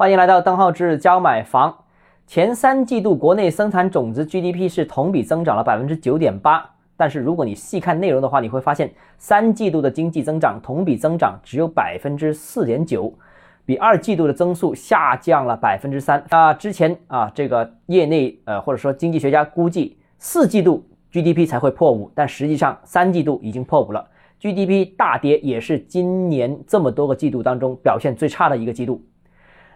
欢迎来到邓浩志教买房。前三季度国内生产总值 GDP 是同比增长了百分之九点八，但是如果你细看内容的话，你会发现三季度的经济增长同比增长只有百分之四点九，比二季度的增速下降了百分之三。那之前啊，这个业内呃或者说经济学家估计四季度 GDP 才会破五，但实际上三季度已经破五了，GDP 大跌也是今年这么多个季度当中表现最差的一个季度。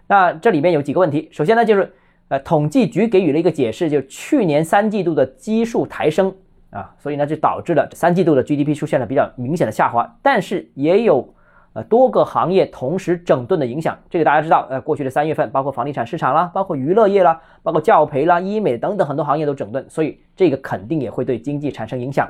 那这里面有几个问题，首先呢，就是呃，统计局给予了一个解释，就是去年三季度的基数抬升啊，所以呢就导致了三季度的 GDP 出现了比较明显的下滑，但是也有呃多个行业同时整顿的影响，这个大家知道，呃，过去的三月份，包括房地产市场啦，包括娱乐业啦，包括教培啦、医美等等很多行业都整顿，所以这个肯定也会对经济产生影响。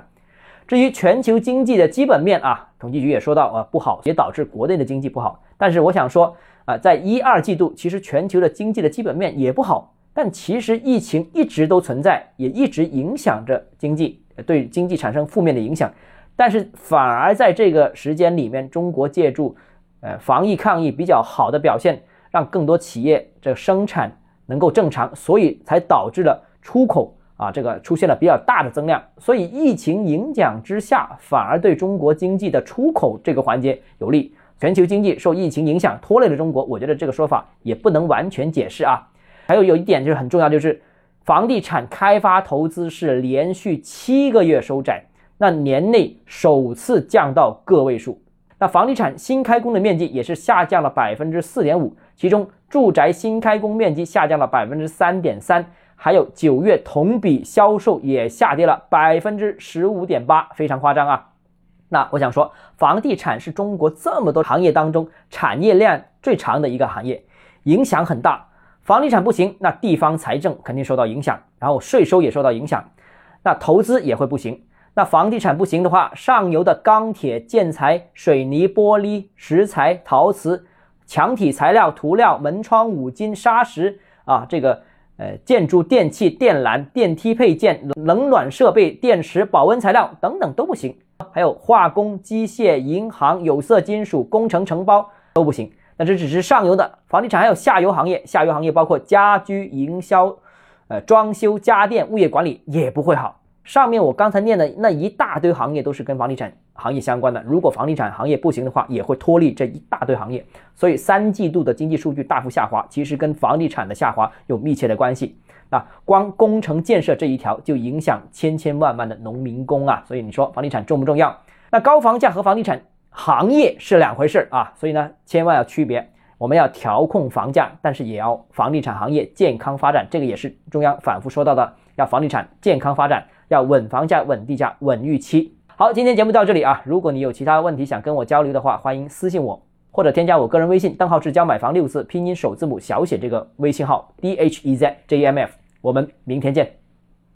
至于全球经济的基本面啊，统计局也说到啊不好，也导致国内的经济不好，但是我想说。啊，在一二季度，其实全球的经济的基本面也不好，但其实疫情一直都存在，也一直影响着经济，对经济产生负面的影响。但是反而在这个时间里面，中国借助呃防疫抗疫比较好的表现，让更多企业这生产能够正常，所以才导致了出口啊这个出现了比较大的增量。所以疫情影响之下，反而对中国经济的出口这个环节有利。全球经济受疫情影响拖累了中国，我觉得这个说法也不能完全解释啊。还有有一点就是很重要，就是房地产开发投资是连续七个月收窄，那年内首次降到个位数。那房地产新开工的面积也是下降了百分之四点五，其中住宅新开工面积下降了百分之三点三，还有九月同比销售也下跌了百分之十五点八，非常夸张啊。那我想说，房地产是中国这么多行业当中产业链最长的一个行业，影响很大。房地产不行，那地方财政肯定受到影响，然后税收也受到影响，那投资也会不行。那房地产不行的话，上游的钢铁、建材、水泥、玻璃、石材、陶瓷、墙体材料、涂料、门窗、五金、砂石啊，这个呃建筑电器、电缆、电梯配件、冷暖设备、电池、保温材料等等都不行。还有化工、机械、银行、有色金属、工程承包都不行。那这只是上游的房地产，还有下游行业。下游行业包括家居营销、呃装修、家电、物业管理也不会好。上面我刚才念的那一大堆行业都是跟房地产行业相关的。如果房地产行业不行的话，也会拖累这一大堆行业。所以三季度的经济数据大幅下滑，其实跟房地产的下滑有密切的关系。啊，光工程建设这一条就影响千千万万的农民工啊，所以你说房地产重不重要？那高房价和房地产行业是两回事啊，所以呢，千万要区别。我们要调控房价，但是也要房地产行业健康发展，这个也是中央反复说到的，要房地产健康发展，要稳房价、稳地价、稳预期。好，今天节目到这里啊，如果你有其他问题想跟我交流的话，欢迎私信我，或者添加我个人微信，账号是教买房六字拼音首字母小写这个微信号 d h e z j m f。我们明天见。